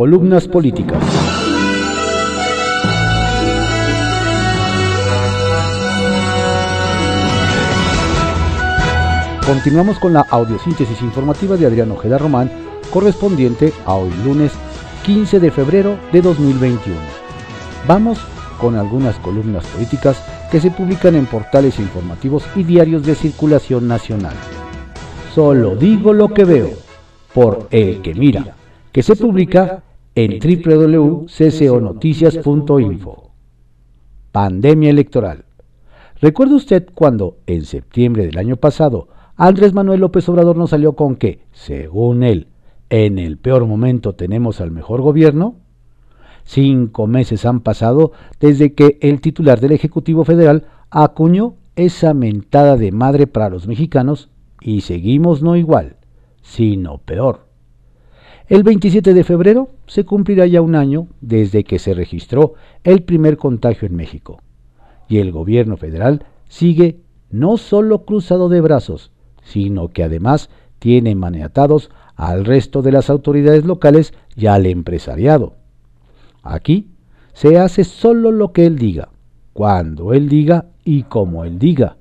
Columnas políticas. Continuamos con la audiosíntesis informativa de Adrián Ojeda Román, correspondiente a hoy lunes 15 de febrero de 2021. Vamos con algunas columnas políticas que se publican en portales informativos y diarios de circulación nacional. Solo digo lo que veo, por El que mira, que se publica en www.cconoticias.info. Pandemia electoral. ¿Recuerda usted cuando, en septiembre del año pasado, Andrés Manuel López Obrador nos salió con que, según él, en el peor momento tenemos al mejor gobierno? Cinco meses han pasado desde que el titular del Ejecutivo Federal acuñó esa mentada de madre para los mexicanos y seguimos no igual, sino peor. El 27 de febrero se cumplirá ya un año desde que se registró el primer contagio en México. Y el gobierno federal sigue no solo cruzado de brazos, sino que además tiene maniatados al resto de las autoridades locales y al empresariado. Aquí se hace solo lo que él diga, cuando él diga y como él diga.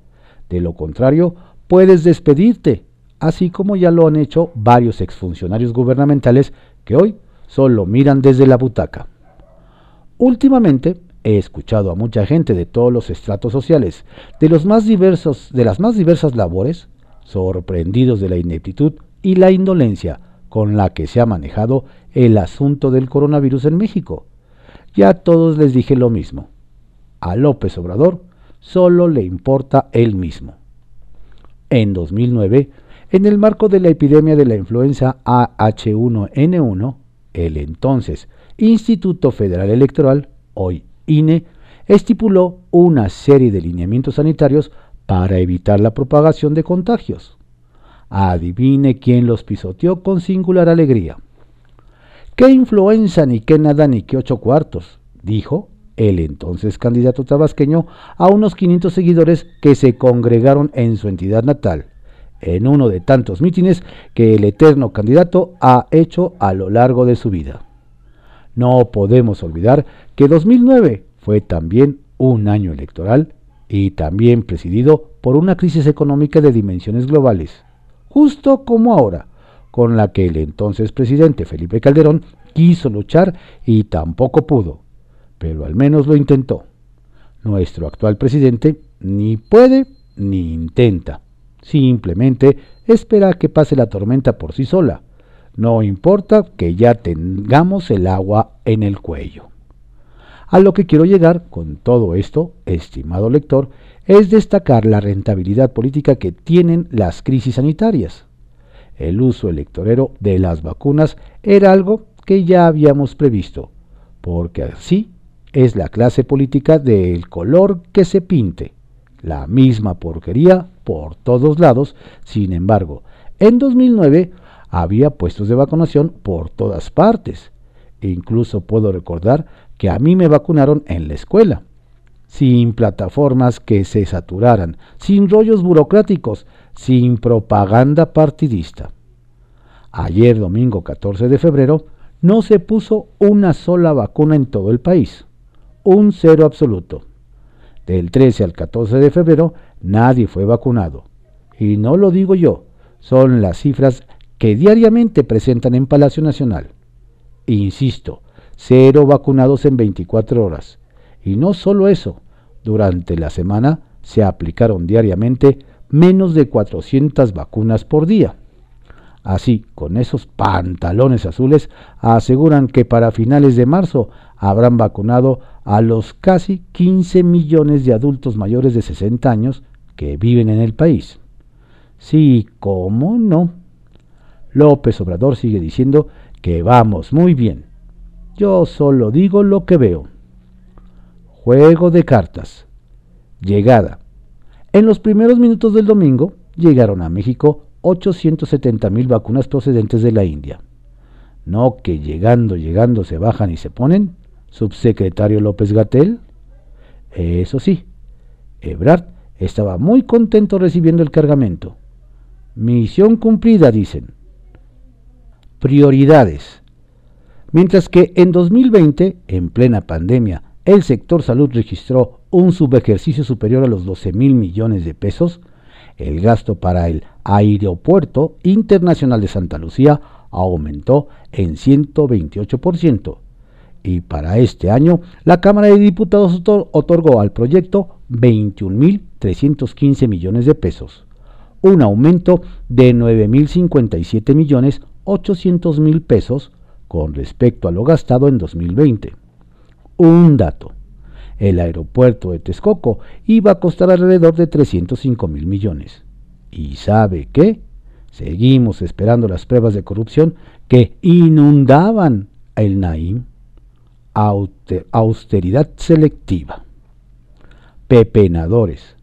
De lo contrario, puedes despedirte, así como ya lo han hecho varios exfuncionarios gubernamentales que hoy solo miran desde la butaca. Últimamente he escuchado a mucha gente de todos los estratos sociales, de los más diversos, de las más diversas labores, sorprendidos de la ineptitud y la indolencia con la que se ha manejado el asunto del coronavirus en México. Ya todos les dije lo mismo. A López Obrador solo le importa él mismo. En 2009, en el marco de la epidemia de la influenza AH1N1, el entonces Instituto Federal Electoral, hoy INE, estipuló una serie de lineamientos sanitarios para evitar la propagación de contagios. Adivine quién los pisoteó con singular alegría. ¿Qué influenza ni qué nada ni qué ocho cuartos? dijo el entonces candidato tabasqueño a unos 500 seguidores que se congregaron en su entidad natal, en uno de tantos mítines que el eterno candidato ha hecho a lo largo de su vida. No podemos olvidar que 2009 fue también un año electoral y también presidido por una crisis económica de dimensiones globales justo como ahora, con la que el entonces presidente Felipe Calderón quiso luchar y tampoco pudo, pero al menos lo intentó. Nuestro actual presidente ni puede ni intenta, simplemente espera que pase la tormenta por sí sola. No importa que ya tengamos el agua en el cuello. A lo que quiero llegar con todo esto, estimado lector, es destacar la rentabilidad política que tienen las crisis sanitarias. El uso electorero de las vacunas era algo que ya habíamos previsto, porque así es la clase política del color que se pinte, la misma porquería por todos lados, sin embargo, en 2009 había puestos de vacunación por todas partes. incluso puedo recordar que a mí me vacunaron en la escuela sin plataformas que se saturaran, sin rollos burocráticos, sin propaganda partidista. Ayer domingo 14 de febrero no se puso una sola vacuna en todo el país, un cero absoluto. Del 13 al 14 de febrero nadie fue vacunado. Y no lo digo yo, son las cifras que diariamente presentan en Palacio Nacional. Insisto, cero vacunados en 24 horas y no solo eso, durante la semana se aplicaron diariamente menos de 400 vacunas por día. Así, con esos pantalones azules, aseguran que para finales de marzo habrán vacunado a los casi 15 millones de adultos mayores de 60 años que viven en el país. Sí, ¿cómo no? López Obrador sigue diciendo que vamos muy bien. Yo solo digo lo que veo. Juego de cartas. Llegada. En los primeros minutos del domingo llegaron a México 870 mil vacunas procedentes de la India. No que llegando, llegando se bajan y se ponen, subsecretario López Gatel. Eso sí, Ebrard estaba muy contento recibiendo el cargamento. Misión cumplida, dicen. Prioridades. Mientras que en 2020, en plena pandemia, el sector salud registró un subejercicio superior a los 12 mil millones de pesos, el gasto para el Aeropuerto Internacional de Santa Lucía aumentó en 128%. Y para este año, la Cámara de Diputados otorgó al proyecto 21.315 millones de pesos, un aumento de 9.057 millones 800 mil pesos con respecto a lo gastado en 2020. Un dato. El aeropuerto de Texcoco iba a costar alrededor de 305 mil millones. ¿Y sabe qué? Seguimos esperando las pruebas de corrupción que inundaban el Naim. Austeridad selectiva. Pepenadores.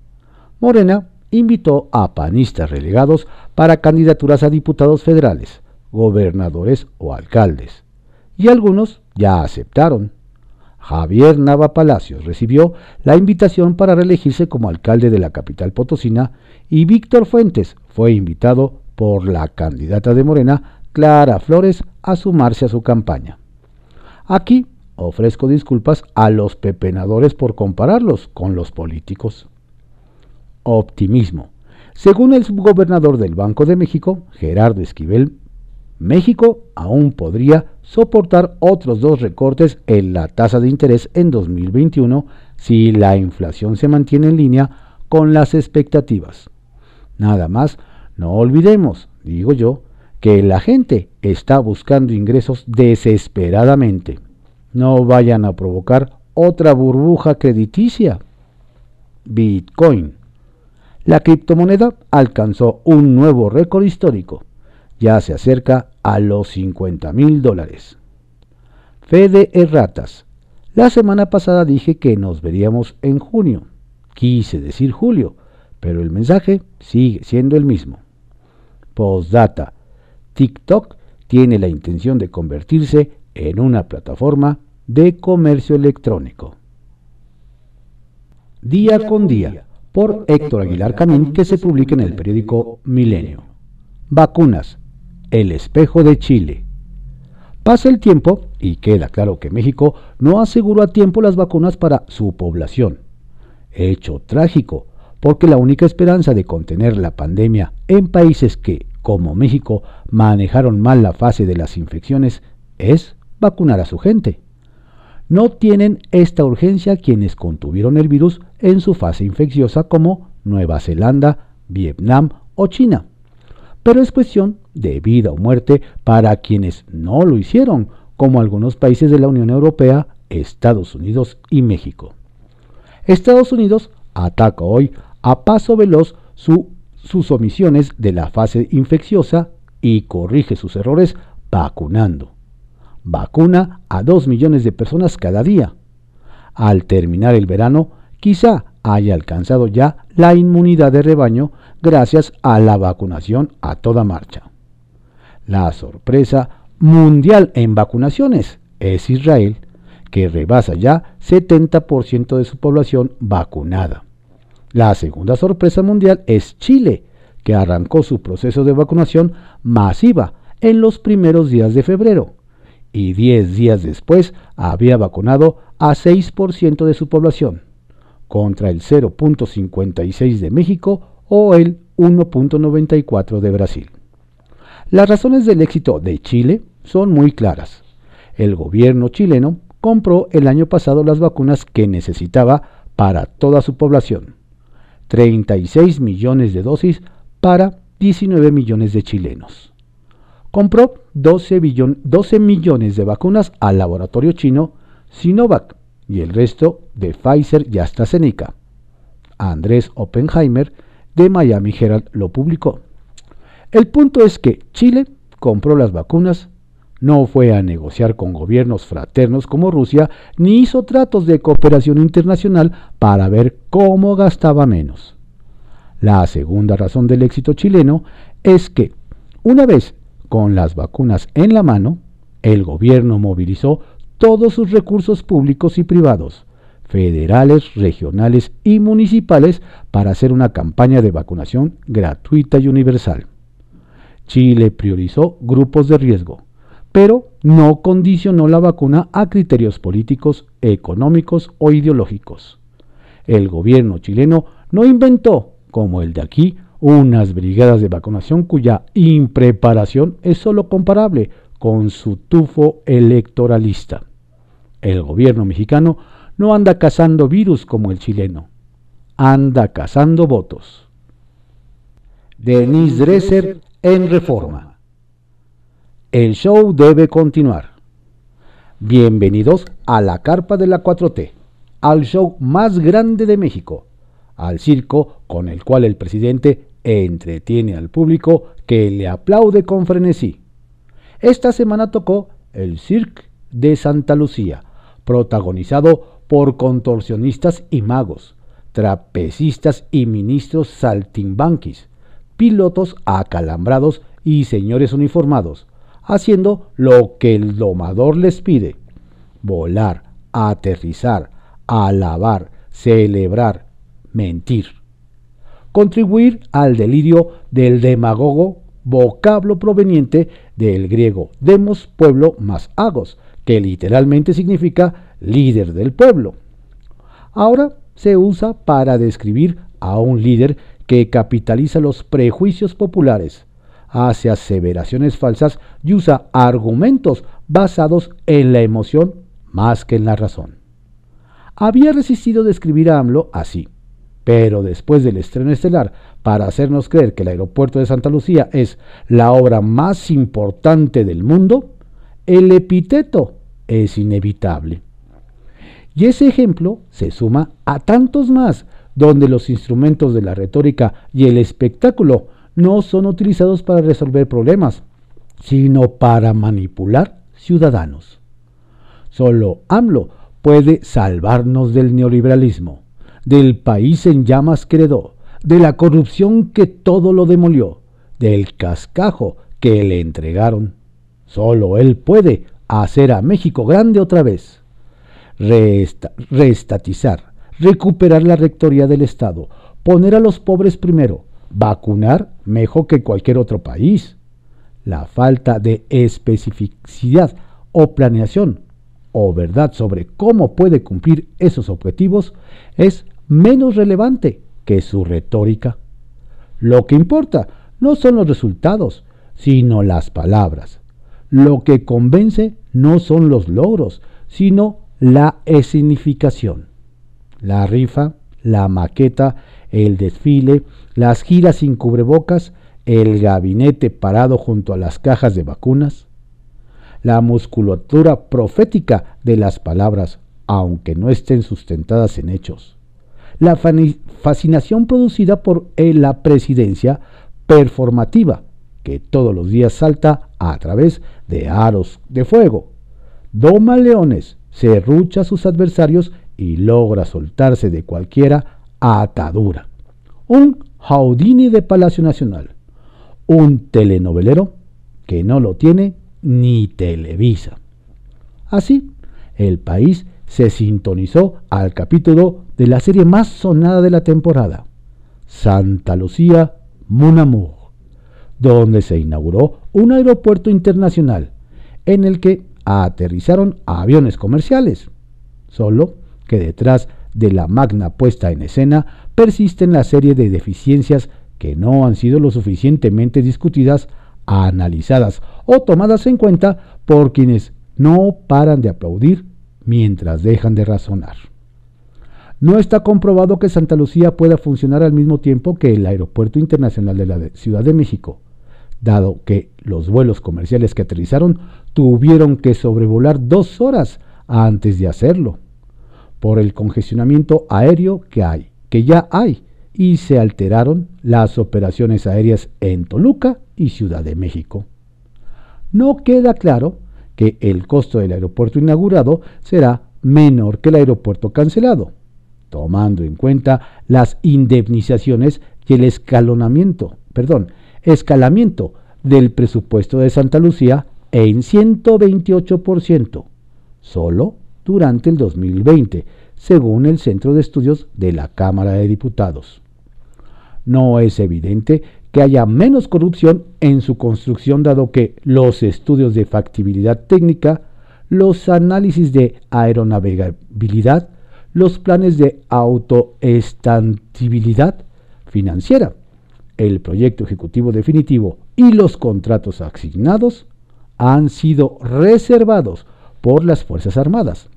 Morena invitó a panistas relegados para candidaturas a diputados federales, gobernadores o alcaldes. Y algunos ya aceptaron. Javier Nava Palacios recibió la invitación para reelegirse como alcalde de la capital potosina y Víctor Fuentes fue invitado por la candidata de Morena, Clara Flores, a sumarse a su campaña. Aquí ofrezco disculpas a los pepenadores por compararlos con los políticos. Optimismo. Según el subgobernador del Banco de México, Gerardo Esquivel México aún podría soportar otros dos recortes en la tasa de interés en 2021 si la inflación se mantiene en línea con las expectativas. Nada más, no olvidemos, digo yo, que la gente está buscando ingresos desesperadamente. No vayan a provocar otra burbuja crediticia. Bitcoin. La criptomoneda alcanzó un nuevo récord histórico ya se acerca a los 50 mil dólares. Fede Erratas. La semana pasada dije que nos veríamos en junio. Quise decir julio, pero el mensaje sigue siendo el mismo. Postdata. TikTok tiene la intención de convertirse en una plataforma de comercio electrónico. Día con día, por Héctor Aguilar Camín, que se publica en el periódico Milenio. Vacunas el espejo de Chile. Pasa el tiempo y queda claro que México no aseguró a tiempo las vacunas para su población. Hecho trágico, porque la única esperanza de contener la pandemia en países que, como México, manejaron mal la fase de las infecciones es vacunar a su gente. No tienen esta urgencia quienes contuvieron el virus en su fase infecciosa como Nueva Zelanda, Vietnam o China pero es cuestión de vida o muerte para quienes no lo hicieron, como algunos países de la Unión Europea, Estados Unidos y México. Estados Unidos ataca hoy a paso veloz sus omisiones de la fase infecciosa y corrige sus errores vacunando. Vacuna a 2 millones de personas cada día. Al terminar el verano, quizá haya alcanzado ya la inmunidad de rebaño gracias a la vacunación a toda marcha. La sorpresa mundial en vacunaciones es Israel, que rebasa ya 70% de su población vacunada. La segunda sorpresa mundial es Chile, que arrancó su proceso de vacunación masiva en los primeros días de febrero y 10 días después había vacunado a 6% de su población contra el 0.56 de México o el 1.94 de Brasil. Las razones del éxito de Chile son muy claras. El gobierno chileno compró el año pasado las vacunas que necesitaba para toda su población. 36 millones de dosis para 19 millones de chilenos. Compró 12, 12 millones de vacunas al laboratorio chino Sinovac y el resto de Pfizer y AstraZeneca. Andrés Oppenheimer de Miami Herald lo publicó. El punto es que Chile compró las vacunas, no fue a negociar con gobiernos fraternos como Rusia, ni hizo tratos de cooperación internacional para ver cómo gastaba menos. La segunda razón del éxito chileno es que, una vez con las vacunas en la mano, el gobierno movilizó todos sus recursos públicos y privados, federales, regionales y municipales para hacer una campaña de vacunación gratuita y universal. Chile priorizó grupos de riesgo, pero no condicionó la vacuna a criterios políticos, económicos o ideológicos. El gobierno chileno no inventó, como el de aquí, unas brigadas de vacunación cuya impreparación es solo comparable con su tufo electoralista. El gobierno mexicano no anda cazando virus como el chileno, anda cazando votos. Denise Dresser en Reforma. El show debe continuar. Bienvenidos a la carpa de la 4T, al show más grande de México, al circo con el cual el presidente entretiene al público que le aplaude con frenesí. Esta semana tocó el Cirque de Santa Lucía, protagonizado por contorsionistas y magos, trapecistas y ministros saltimbanquis, pilotos acalambrados y señores uniformados, haciendo lo que el domador les pide, volar, aterrizar, alabar, celebrar, mentir. Contribuir al delirio del demagogo, vocablo proveniente del griego demos, pueblo, más agos, que literalmente significa líder del pueblo. Ahora se usa para describir a un líder que capitaliza los prejuicios populares, hace aseveraciones falsas y usa argumentos basados en la emoción más que en la razón. Había resistido describir a AMLO así, pero después del estreno estelar, para hacernos creer que el aeropuerto de Santa Lucía es la obra más importante del mundo, el epíteto es inevitable. Y ese ejemplo se suma a tantos más donde los instrumentos de la retórica y el espectáculo no son utilizados para resolver problemas, sino para manipular ciudadanos. Solo AMLO puede salvarnos del neoliberalismo, del país en llamas que de la corrupción que todo lo demolió, del cascajo que le entregaron. Solo él puede hacer a México grande otra vez, reestatizar, recuperar la rectoría del Estado, poner a los pobres primero, vacunar mejor que cualquier otro país. La falta de especificidad o planeación o verdad sobre cómo puede cumplir esos objetivos es menos relevante que su retórica. Lo que importa no son los resultados, sino las palabras. Lo que convence no son los logros, sino la escenificación la rifa, la maqueta, el desfile, las giras sin cubrebocas, el gabinete parado junto a las cajas de vacunas, la musculatura profética de las palabras, aunque no estén sustentadas en hechos, la fascinación producida por eh, la presidencia performativa, que todos los días salta a través de aros de fuego, doma leones, serrucha a sus adversarios y logra soltarse de cualquiera atadura. Un Jaudini de Palacio Nacional, un telenovelero que no lo tiene ni Televisa. Así, el país se sintonizó al capítulo de la serie más sonada de la temporada, Santa Lucía Mon donde se inauguró un aeropuerto internacional en el que aterrizaron aviones comerciales. Solo que detrás de la magna puesta en escena persisten la serie de deficiencias que no han sido lo suficientemente discutidas, analizadas o tomadas en cuenta por quienes no paran de aplaudir mientras dejan de razonar. No está comprobado que Santa Lucía pueda funcionar al mismo tiempo que el Aeropuerto Internacional de la Ciudad de México, dado que los vuelos comerciales que aterrizaron tuvieron que sobrevolar dos horas antes de hacerlo por el congestionamiento aéreo que hay, que ya hay, y se alteraron las operaciones aéreas en Toluca y Ciudad de México. No queda claro que el costo del aeropuerto inaugurado será menor que el aeropuerto cancelado, tomando en cuenta las indemnizaciones y el escalonamiento, perdón, escalamiento del presupuesto de Santa Lucía en 128%, solo durante el 2020, según el Centro de Estudios de la Cámara de Diputados. No es evidente que haya menos corrupción en su construcción dado que los estudios de factibilidad técnica, los análisis de aeronavegabilidad, los planes de autoestantibilidad financiera, el proyecto ejecutivo definitivo y los contratos asignados han sido reservados por las Fuerzas Armadas.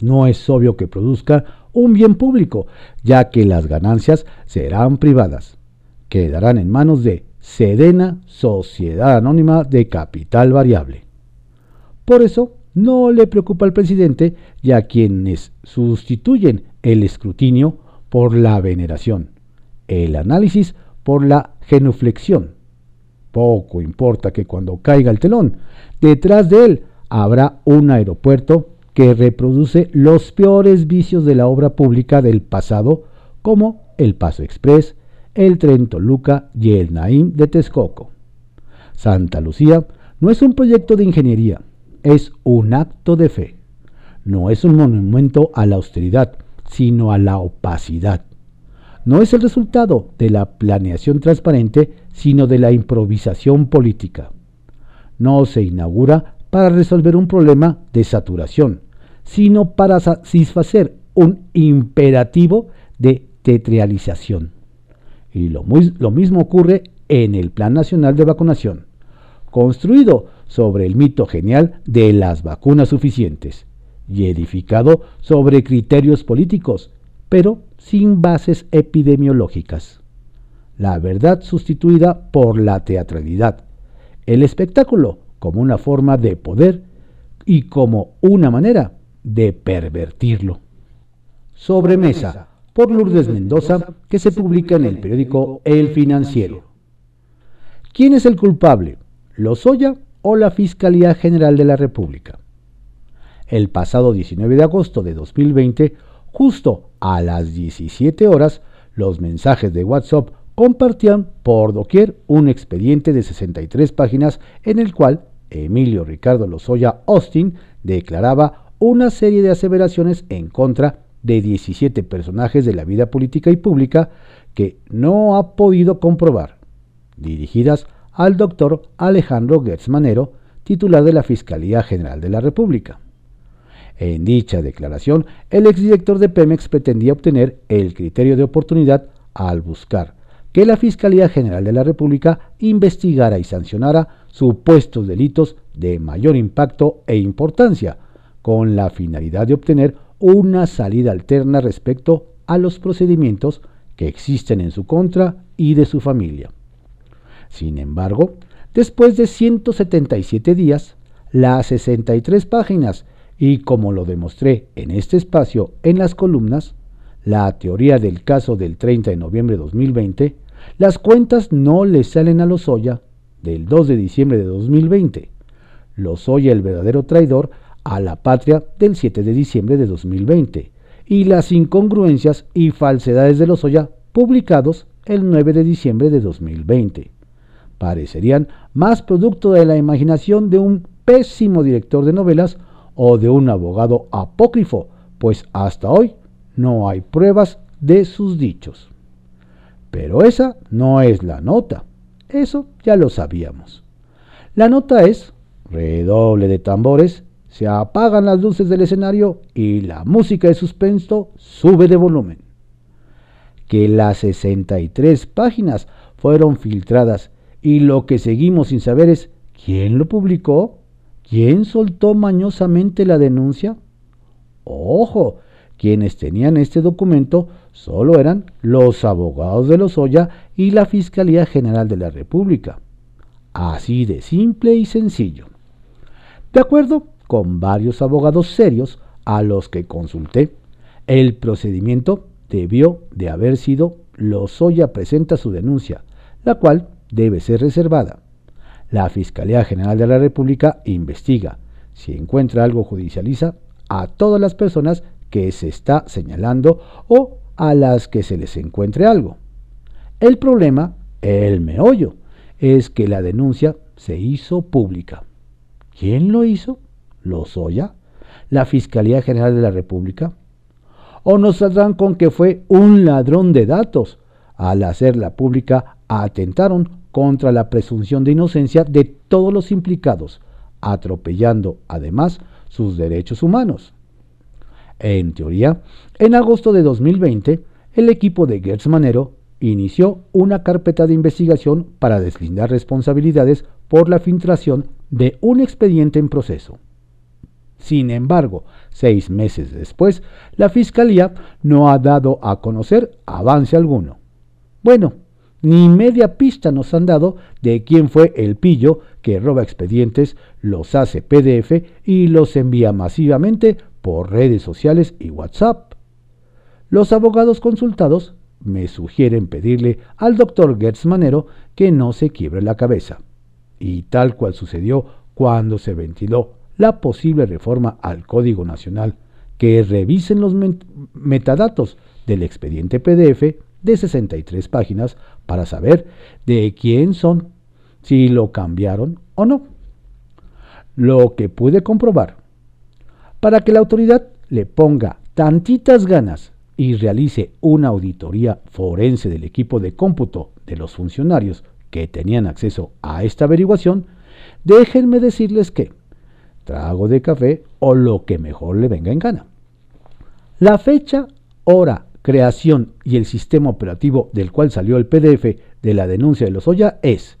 No es obvio que produzca un bien público, ya que las ganancias serán privadas. Quedarán en manos de Sedena, Sociedad Anónima de Capital Variable. Por eso, no le preocupa al presidente y a quienes sustituyen el escrutinio por la veneración, el análisis por la genuflexión. Poco importa que cuando caiga el telón, detrás de él habrá un aeropuerto que reproduce los peores vicios de la obra pública del pasado, como el Paso Express, el Tren Toluca y el Naim de Texcoco. Santa Lucía no es un proyecto de ingeniería, es un acto de fe. No es un monumento a la austeridad, sino a la opacidad. No es el resultado de la planeación transparente, sino de la improvisación política. No se inaugura para resolver un problema de saturación, sino para satisfacer un imperativo de tetrialización. Y lo, lo mismo ocurre en el Plan Nacional de Vacunación, construido sobre el mito genial de las vacunas suficientes y edificado sobre criterios políticos, pero sin bases epidemiológicas. La verdad sustituida por la teatralidad, el espectáculo como una forma de poder y como una manera de pervertirlo. Sobremesa, por Lourdes Mendoza, que se publica en el periódico El Financiero. ¿Quién es el culpable? ¿Lozoya o la Fiscalía General de la República? El pasado 19 de agosto de 2020, justo a las 17 horas, los mensajes de WhatsApp compartían por doquier un expediente de 63 páginas en el cual Emilio Ricardo Lozoya Austin declaraba una serie de aseveraciones en contra de 17 personajes de la vida política y pública que no ha podido comprobar, dirigidas al doctor Alejandro Gertz Manero, titular de la Fiscalía General de la República. En dicha declaración, el exdirector de Pemex pretendía obtener el criterio de oportunidad al buscar que la Fiscalía General de la República investigara y sancionara supuestos delitos de mayor impacto e importancia, con la finalidad de obtener una salida alterna respecto a los procedimientos que existen en su contra y de su familia. Sin embargo, después de 177 días, las 63 páginas y como lo demostré en este espacio en las columnas, la teoría del caso del 30 de noviembre de 2020, las cuentas no le salen a Lozoya del 2 de diciembre de 2020. Lozoya el verdadero traidor a la patria del 7 de diciembre de 2020 y las incongruencias y falsedades de Lozoya publicados el 9 de diciembre de 2020. Parecerían más producto de la imaginación de un pésimo director de novelas o de un abogado apócrifo, pues hasta hoy no hay pruebas de sus dichos. Pero esa no es la nota, eso ya lo sabíamos. La nota es redoble de tambores se apagan las luces del escenario y la música de suspenso sube de volumen. Que las 63 páginas fueron filtradas y lo que seguimos sin saber es quién lo publicó, quién soltó mañosamente la denuncia. Ojo, quienes tenían este documento solo eran los abogados de Lozoya y la Fiscalía General de la República. Así de simple y sencillo. De acuerdo con varios abogados serios a los que consulté. El procedimiento debió de haber sido Lozoya presenta su denuncia, la cual debe ser reservada. La Fiscalía General de la República investiga. Si encuentra algo, judicializa a todas las personas que se está señalando o a las que se les encuentre algo. El problema, el meollo, es que la denuncia se hizo pública. ¿Quién lo hizo? Lozoya, la Fiscalía General de la República? ¿O nos saldrán con que fue un ladrón de datos al hacerla pública atentaron contra la presunción de inocencia de todos los implicados, atropellando además sus derechos humanos. En teoría, en agosto de 2020, el equipo de Gertz Manero inició una carpeta de investigación para deslindar responsabilidades por la filtración de un expediente en proceso. Sin embargo, seis meses después, la Fiscalía no ha dado a conocer avance alguno. Bueno, ni media pista nos han dado de quién fue el pillo que roba expedientes, los hace PDF y los envía masivamente por redes sociales y WhatsApp. Los abogados consultados me sugieren pedirle al doctor Gertz Manero que no se quiebre la cabeza. Y tal cual sucedió cuando se ventiló la posible reforma al Código Nacional, que revisen los metadatos del expediente PDF de 63 páginas para saber de quién son, si lo cambiaron o no. Lo que pude comprobar, para que la autoridad le ponga tantitas ganas y realice una auditoría forense del equipo de cómputo de los funcionarios que tenían acceso a esta averiguación, déjenme decirles que trago de café o lo que mejor le venga en gana. La fecha, hora, creación y el sistema operativo del cual salió el PDF de la denuncia de los Oya es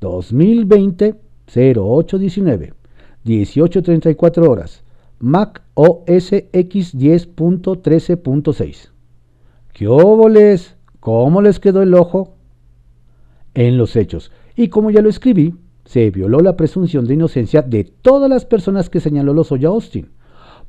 2020 0819 1834 horas Mac OS X 10.13.6. ¿Qué óboles? ¿Cómo les quedó el ojo? En los hechos, y como ya lo escribí, se violó la presunción de inocencia de todas las personas que señaló Lozoya Austin,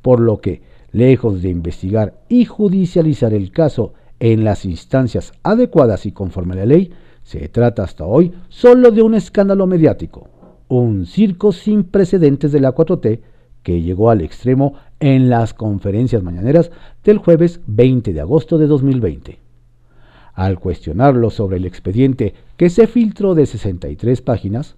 por lo que, lejos de investigar y judicializar el caso en las instancias adecuadas y conforme a la ley, se trata hasta hoy solo de un escándalo mediático, un circo sin precedentes de la 4T que llegó al extremo en las conferencias mañaneras del jueves 20 de agosto de 2020. Al cuestionarlo sobre el expediente que se filtró de 63 páginas,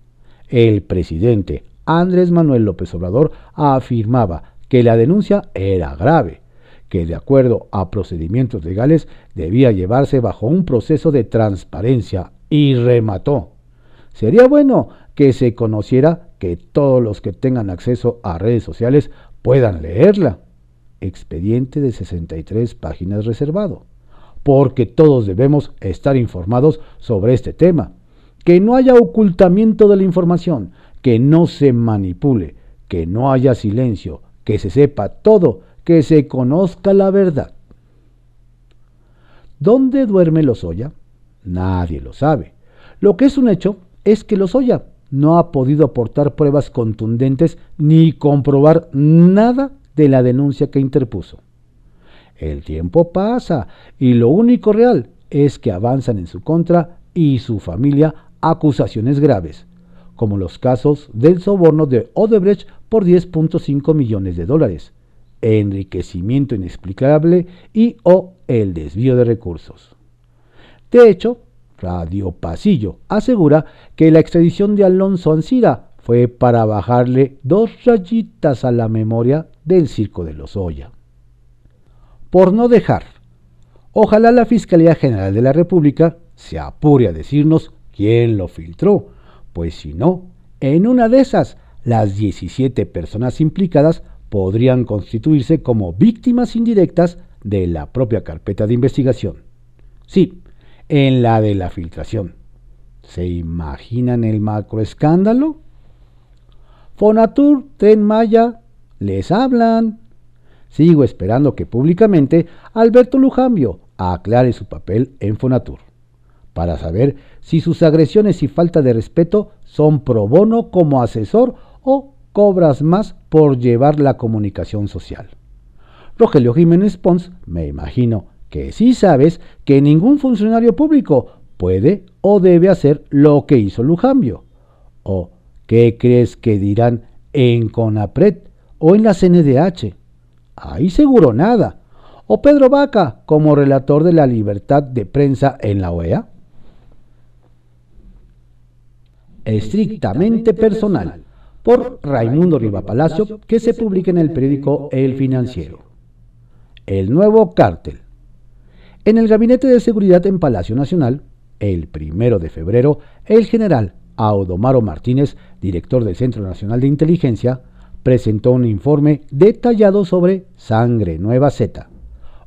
el presidente Andrés Manuel López Obrador afirmaba que la denuncia era grave, que de acuerdo a procedimientos legales debía llevarse bajo un proceso de transparencia y remató. Sería bueno que se conociera que todos los que tengan acceso a redes sociales puedan leerla. Expediente de 63 páginas reservado. Porque todos debemos estar informados sobre este tema. Que no haya ocultamiento de la información, que no se manipule, que no haya silencio, que se sepa todo, que se conozca la verdad. ¿Dónde duerme Lozoya? Nadie lo sabe. Lo que es un hecho es que Lozoya no ha podido aportar pruebas contundentes ni comprobar nada de la denuncia que interpuso. El tiempo pasa y lo único real es que avanzan en su contra y su familia acusaciones graves, como los casos del soborno de Odebrecht por 10.5 millones de dólares, enriquecimiento inexplicable y o el desvío de recursos. De hecho, Radio Pasillo asegura que la extradición de Alonso Ancira fue para bajarle dos rayitas a la memoria del circo de los Oya. Por no dejar, ojalá la Fiscalía General de la República se apure a decirnos quién lo filtró, pues si no, en una de esas, las 17 personas implicadas podrían constituirse como víctimas indirectas de la propia carpeta de investigación. Sí, en la de la filtración. ¿Se imaginan el macroescándalo? Fonatur, Tren Maya, les hablan. Sigo esperando que públicamente Alberto Lujambio aclare su papel en Fonatur, para saber si sus agresiones y falta de respeto son pro bono como asesor o cobras más por llevar la comunicación social. Rogelio Jiménez Pons, me imagino, que sí sabes que ningún funcionario público puede o debe hacer lo que hizo Lujambio. ¿O qué crees que dirán en CONAPRED o en la CNDH? Ahí seguro nada. ¿O Pedro Vaca como relator de la libertad de prensa en la OEA? Estrictamente personal, por Raimundo Palacio, que se publica en el periódico El Financiero. El nuevo cártel. En el Gabinete de Seguridad en Palacio Nacional, el primero de febrero, el general Audomaro Martínez, director del Centro Nacional de Inteligencia, presentó un informe detallado sobre Sangre Nueva Z,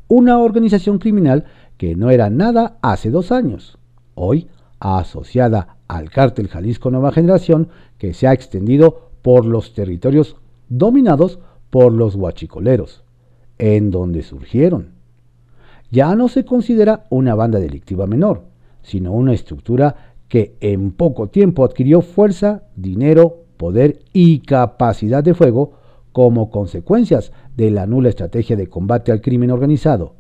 una organización criminal que no era nada hace dos años, hoy asociada al cártel Jalisco Nueva Generación que se ha extendido por los territorios dominados por los huachicoleros, en donde surgieron. Ya no se considera una banda delictiva menor, sino una estructura que en poco tiempo adquirió fuerza, dinero, poder y capacidad de fuego como consecuencias de la nula estrategia de combate al crimen organizado,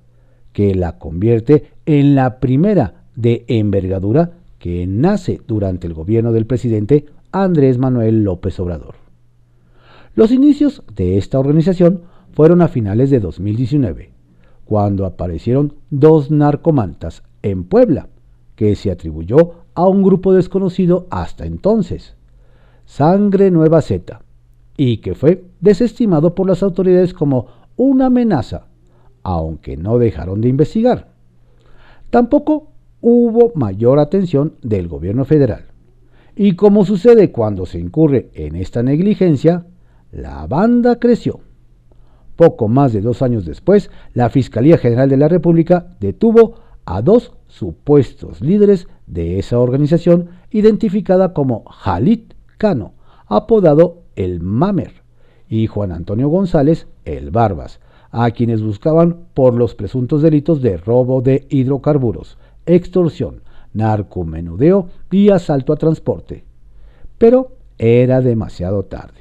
que la convierte en la primera de envergadura que nace durante el gobierno del presidente Andrés Manuel López Obrador. Los inicios de esta organización fueron a finales de 2019, cuando aparecieron dos narcomantas en Puebla, que se atribuyó a un grupo desconocido hasta entonces, Sangre Nueva Z, y que fue desestimado por las autoridades como una amenaza, aunque no dejaron de investigar. Tampoco hubo mayor atención del gobierno federal. Y como sucede cuando se incurre en esta negligencia, la banda creció. Poco más de dos años después, la Fiscalía General de la República detuvo a dos supuestos líderes de esa organización identificada como Jalit Cano, apodado el Mamer, y Juan Antonio González el Barbas, a quienes buscaban por los presuntos delitos de robo de hidrocarburos, extorsión, narcomenudeo y asalto a transporte. Pero era demasiado tarde.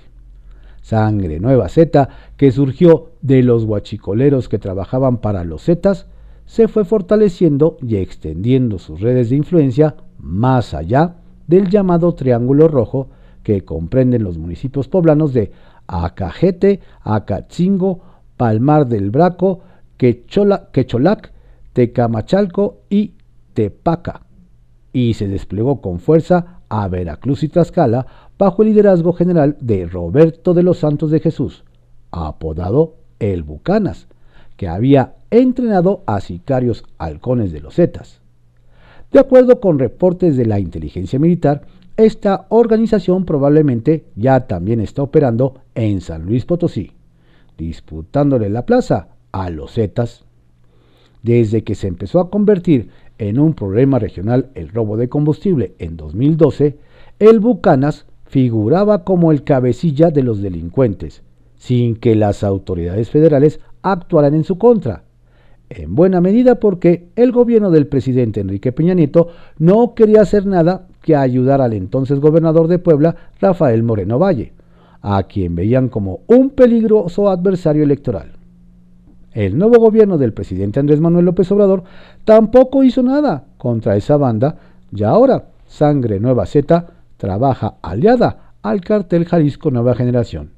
Sangre Nueva Z, que surgió de los guachicoleros que trabajaban para los Zetas, se fue fortaleciendo y extendiendo sus redes de influencia más allá del llamado Triángulo Rojo que comprenden los municipios poblanos de Acajete, Acatzingo, Palmar del Braco, Quecholac, Tecamachalco y Tepaca, y se desplegó con fuerza a Veracruz y Tlaxcala bajo el liderazgo general de Roberto de los Santos de Jesús, apodado El Bucanas, que había entrenado a sicarios halcones de los Zetas. De acuerdo con reportes de la inteligencia militar, esta organización probablemente ya también está operando en San Luis Potosí, disputándole la plaza a los Zetas. Desde que se empezó a convertir en un problema regional el robo de combustible en 2012, el Bucanas figuraba como el cabecilla de los delincuentes, sin que las autoridades federales actuaran en su contra. En buena medida porque el gobierno del presidente Enrique Peña Nieto no quería hacer nada que ayudar al entonces gobernador de Puebla, Rafael Moreno Valle, a quien veían como un peligroso adversario electoral. El nuevo gobierno del presidente Andrés Manuel López Obrador tampoco hizo nada contra esa banda y ahora Sangre Nueva Z trabaja aliada al cartel Jalisco Nueva Generación,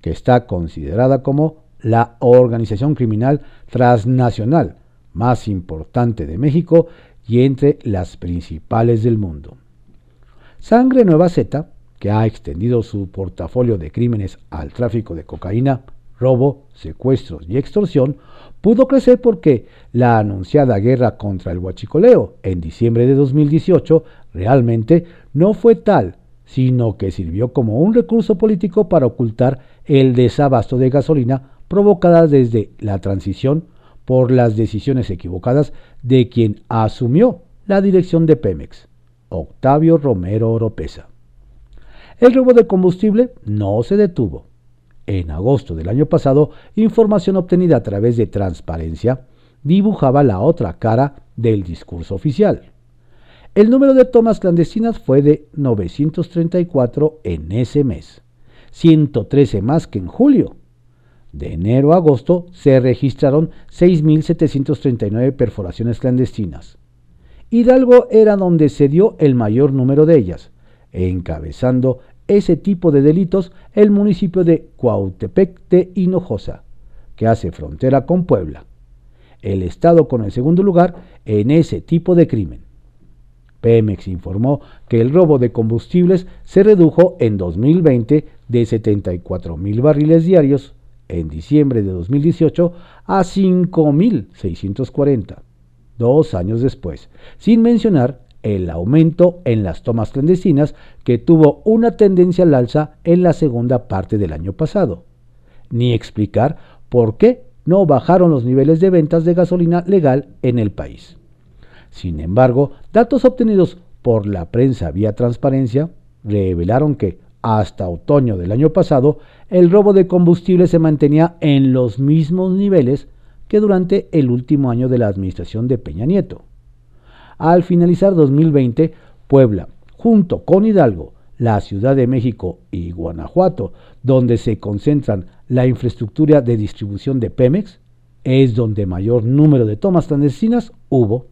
que está considerada como la organización criminal transnacional más importante de México y entre las principales del mundo. Sangre Nueva Z, que ha extendido su portafolio de crímenes al tráfico de cocaína, robo, secuestros y extorsión, pudo crecer porque la anunciada guerra contra el huachicoleo en diciembre de 2018 realmente no fue tal, sino que sirvió como un recurso político para ocultar el desabasto de gasolina provocada desde la transición por las decisiones equivocadas de quien asumió la dirección de Pemex, Octavio Romero Oropesa. El robo de combustible no se detuvo. En agosto del año pasado, información obtenida a través de transparencia dibujaba la otra cara del discurso oficial. El número de tomas clandestinas fue de 934 en ese mes, 113 más que en julio, de enero a agosto se registraron 6.739 perforaciones clandestinas. Hidalgo era donde se dio el mayor número de ellas, encabezando ese tipo de delitos el municipio de Cuautepec de Hinojosa, que hace frontera con Puebla. El estado con el segundo lugar en ese tipo de crimen. Pemex informó que el robo de combustibles se redujo en 2020 de 74 mil barriles diarios en diciembre de 2018 a 5.640, dos años después, sin mencionar el aumento en las tomas clandestinas que tuvo una tendencia al alza en la segunda parte del año pasado, ni explicar por qué no bajaron los niveles de ventas de gasolina legal en el país. Sin embargo, datos obtenidos por la prensa vía transparencia revelaron que hasta otoño del año pasado el robo de combustible se mantenía en los mismos niveles que durante el último año de la administración de Peña Nieto. Al finalizar 2020, Puebla, junto con Hidalgo, la Ciudad de México y Guanajuato, donde se concentran la infraestructura de distribución de Pemex, es donde mayor número de tomas clandestinas hubo.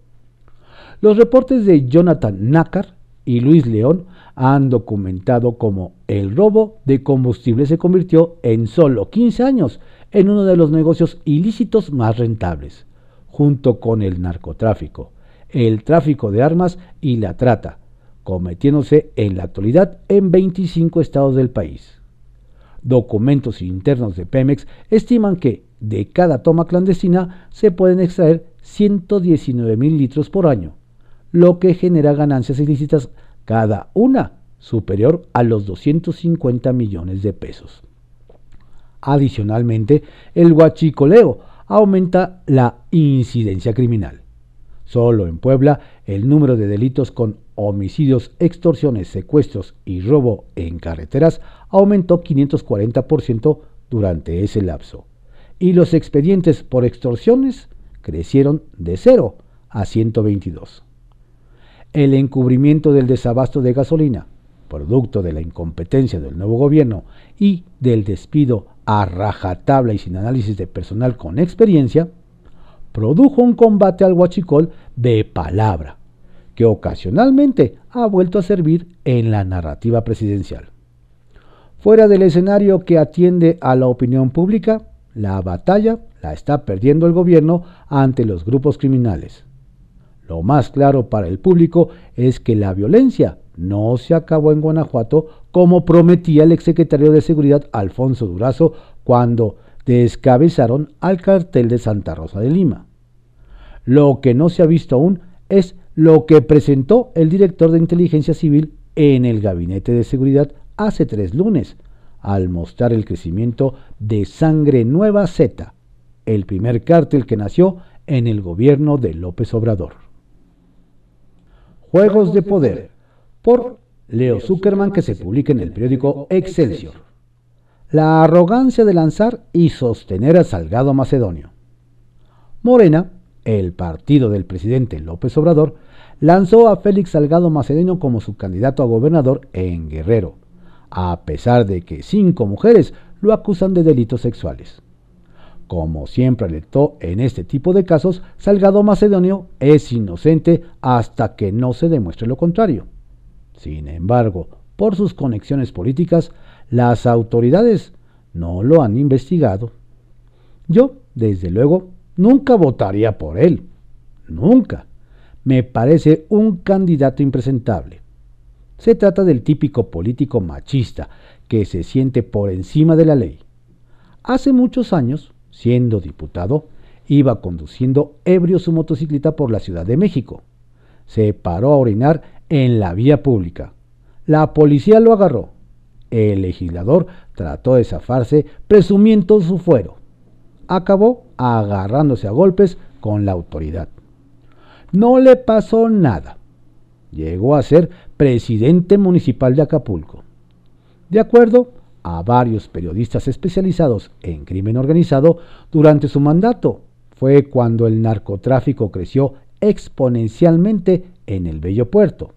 Los reportes de Jonathan Nácar y Luis León han documentado cómo el robo de combustible se convirtió en solo 15 años en uno de los negocios ilícitos más rentables, junto con el narcotráfico, el tráfico de armas y la trata, cometiéndose en la actualidad en 25 estados del país. Documentos internos de Pemex estiman que de cada toma clandestina se pueden extraer 119 mil litros por año, lo que genera ganancias ilícitas cada una superior a los 250 millones de pesos. Adicionalmente, el huachicoleo aumenta la incidencia criminal. Solo en Puebla, el número de delitos con homicidios, extorsiones, secuestros y robo en carreteras aumentó 540% durante ese lapso. Y los expedientes por extorsiones crecieron de 0 a 122 el encubrimiento del desabasto de gasolina, producto de la incompetencia del nuevo gobierno y del despido a rajatabla y sin análisis de personal con experiencia, produjo un combate al huachicol de palabra, que ocasionalmente ha vuelto a servir en la narrativa presidencial. Fuera del escenario que atiende a la opinión pública, la batalla la está perdiendo el gobierno ante los grupos criminales lo más claro para el público es que la violencia no se acabó en Guanajuato como prometía el exsecretario de Seguridad Alfonso Durazo cuando descabezaron al cartel de Santa Rosa de Lima. Lo que no se ha visto aún es lo que presentó el director de inteligencia civil en el gabinete de seguridad hace tres lunes, al mostrar el crecimiento de Sangre Nueva Z, el primer cártel que nació en el gobierno de López Obrador. Juegos de Poder, por Leo Zuckerman, que se publica en el periódico Excelsior. La arrogancia de lanzar y sostener a Salgado Macedonio. Morena, el partido del presidente López Obrador, lanzó a Félix Salgado Macedonio como su candidato a gobernador en Guerrero, a pesar de que cinco mujeres lo acusan de delitos sexuales. Como siempre alertó en este tipo de casos, Salgado Macedonio es inocente hasta que no se demuestre lo contrario. Sin embargo, por sus conexiones políticas, las autoridades no lo han investigado. Yo, desde luego, nunca votaría por él. Nunca. Me parece un candidato impresentable. Se trata del típico político machista que se siente por encima de la ley. Hace muchos años, siendo diputado, iba conduciendo ebrio su motocicleta por la Ciudad de México. Se paró a orinar en la vía pública. La policía lo agarró. El legislador trató de zafarse presumiendo su fuero. Acabó agarrándose a golpes con la autoridad. No le pasó nada. Llegó a ser presidente municipal de Acapulco. De acuerdo a varios periodistas especializados en crimen organizado durante su mandato. Fue cuando el narcotráfico creció exponencialmente en el Bello Puerto.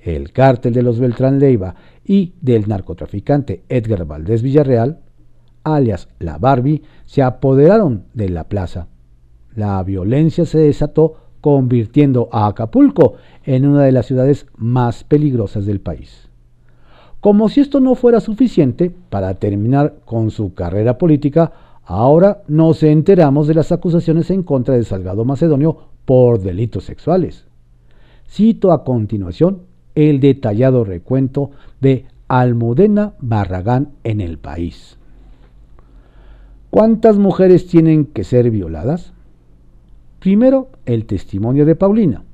El cártel de los Beltrán Leiva y del narcotraficante Edgar Valdés Villarreal, alias La Barbie, se apoderaron de la plaza. La violencia se desató convirtiendo a Acapulco en una de las ciudades más peligrosas del país. Como si esto no fuera suficiente para terminar con su carrera política, ahora nos enteramos de las acusaciones en contra de Salgado Macedonio por delitos sexuales. Cito a continuación el detallado recuento de Almudena Barragán en el país. ¿Cuántas mujeres tienen que ser violadas? Primero, el testimonio de Paulina.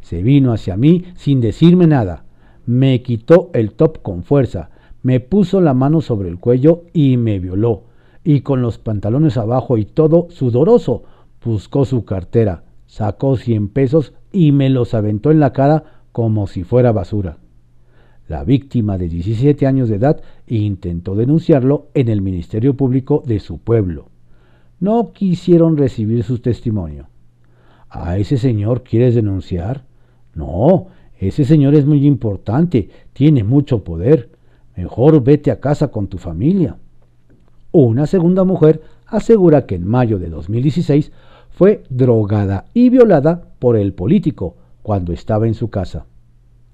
Se vino hacia mí sin decirme nada. Me quitó el top con fuerza, me puso la mano sobre el cuello y me violó. Y con los pantalones abajo y todo sudoroso, buscó su cartera, sacó 100 pesos y me los aventó en la cara como si fuera basura. La víctima de 17 años de edad intentó denunciarlo en el Ministerio Público de su pueblo. No quisieron recibir su testimonio. ¿A ese señor quieres denunciar? No, ese señor es muy importante, tiene mucho poder. Mejor vete a casa con tu familia. Una segunda mujer asegura que en mayo de 2016 fue drogada y violada por el político cuando estaba en su casa.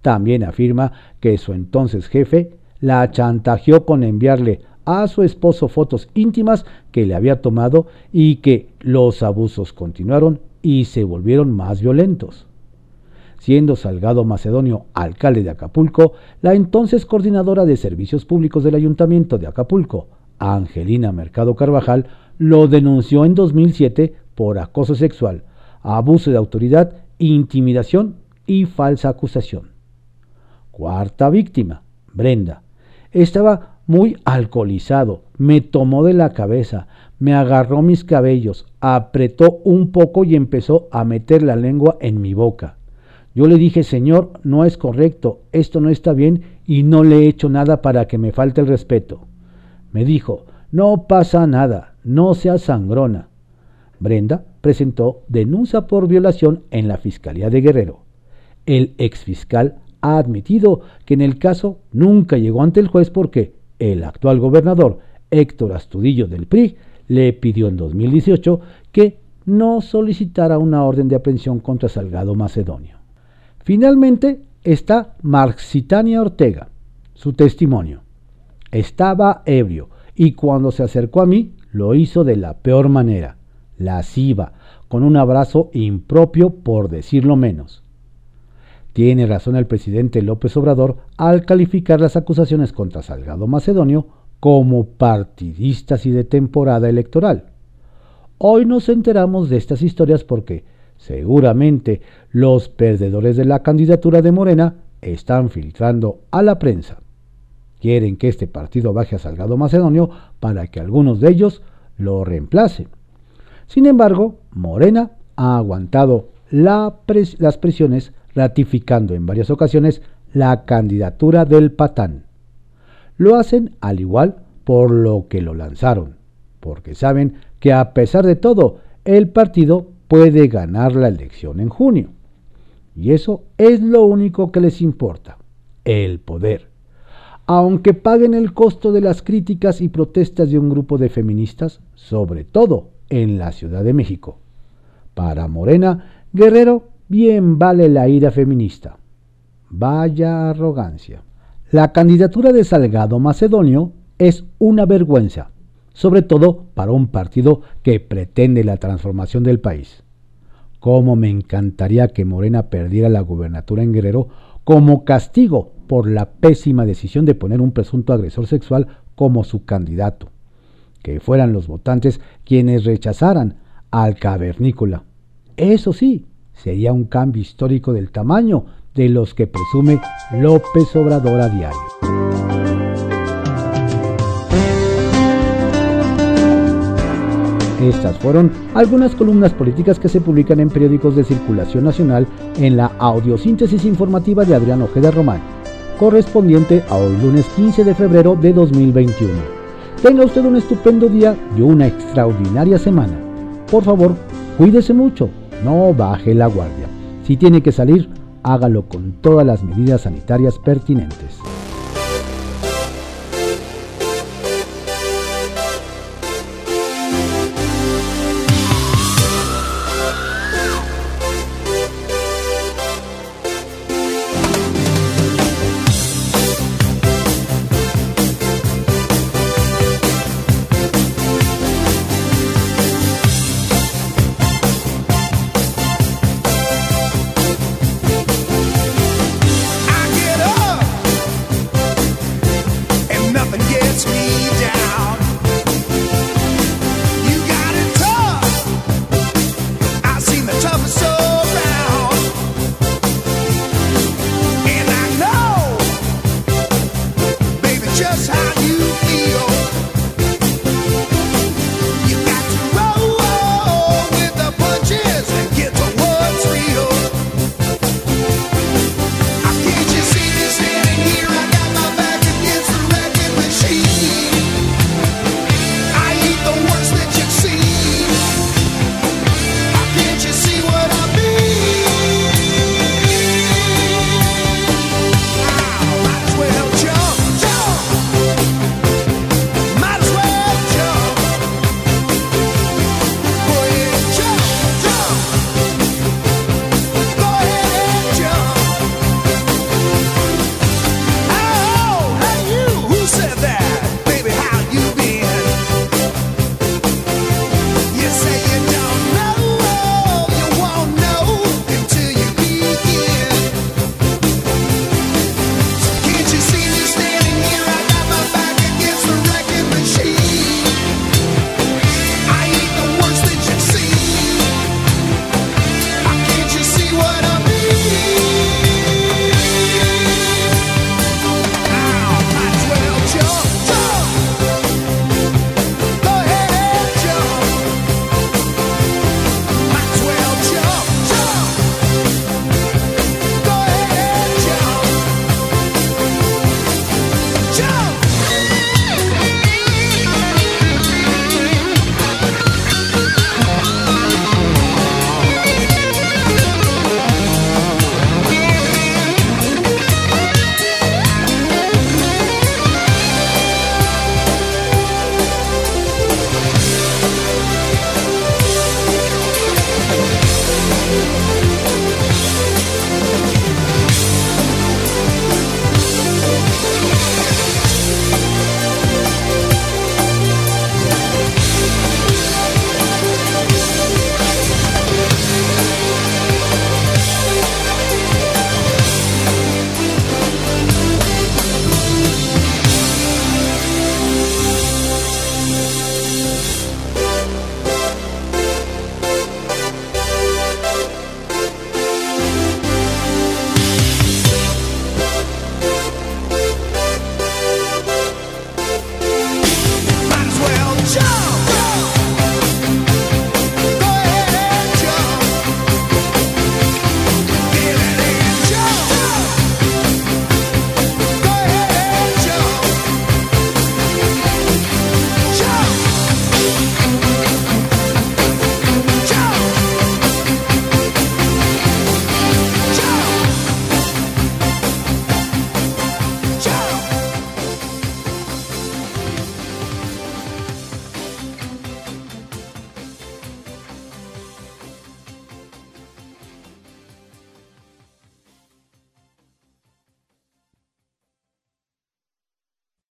También afirma que su entonces jefe la chantajeó con enviarle a su esposo fotos íntimas que le había tomado y que los abusos continuaron y se volvieron más violentos. Siendo Salgado Macedonio alcalde de Acapulco, la entonces coordinadora de servicios públicos del ayuntamiento de Acapulco, Angelina Mercado Carvajal, lo denunció en 2007 por acoso sexual, abuso de autoridad, intimidación y falsa acusación. Cuarta víctima, Brenda. Estaba muy alcoholizado, me tomó de la cabeza, me agarró mis cabellos, apretó un poco y empezó a meter la lengua en mi boca. Yo le dije, Señor, no es correcto, esto no está bien y no le he hecho nada para que me falte el respeto. Me dijo, no pasa nada, no seas sangrona. Brenda presentó denuncia por violación en la Fiscalía de Guerrero. El exfiscal ha admitido que en el caso nunca llegó ante el juez porque el actual gobernador Héctor Astudillo del PRI le pidió en 2018 que no solicitara una orden de aprehensión contra Salgado Macedonio. Finalmente está Marxitania Ortega, su testimonio. Estaba ebrio y cuando se acercó a mí lo hizo de la peor manera, lasciva, con un abrazo impropio por decirlo menos. Tiene razón el presidente López Obrador al calificar las acusaciones contra Salgado Macedonio como partidistas y de temporada electoral. Hoy nos enteramos de estas historias porque seguramente los perdedores de la candidatura de Morena están filtrando a la prensa. Quieren que este partido baje a Salgado Macedonio para que algunos de ellos lo reemplacen. Sin embargo, Morena ha aguantado las presiones ratificando en varias ocasiones la candidatura del patán. Lo hacen al igual por lo que lo lanzaron, porque saben que a pesar de todo, el partido puede ganar la elección en junio. Y eso es lo único que les importa, el poder. Aunque paguen el costo de las críticas y protestas de un grupo de feministas, sobre todo en la Ciudad de México. Para Morena, Guerrero bien vale la ira feminista. Vaya arrogancia. La candidatura de Salgado Macedonio es una vergüenza, sobre todo para un partido que pretende la transformación del país. Cómo me encantaría que Morena perdiera la gubernatura en Guerrero como castigo por la pésima decisión de poner un presunto agresor sexual como su candidato. Que fueran los votantes quienes rechazaran al cavernícola. Eso sí, sería un cambio histórico del tamaño de los que presume López Obrador a diario. Estas fueron algunas columnas políticas que se publican en periódicos de circulación nacional en la audiosíntesis informativa de Adrián Ojeda Román, correspondiente a hoy lunes 15 de febrero de 2021. Tenga usted un estupendo día y una extraordinaria semana. Por favor, cuídese mucho, no baje la guardia. Si tiene que salir, hágalo con todas las medidas sanitarias pertinentes.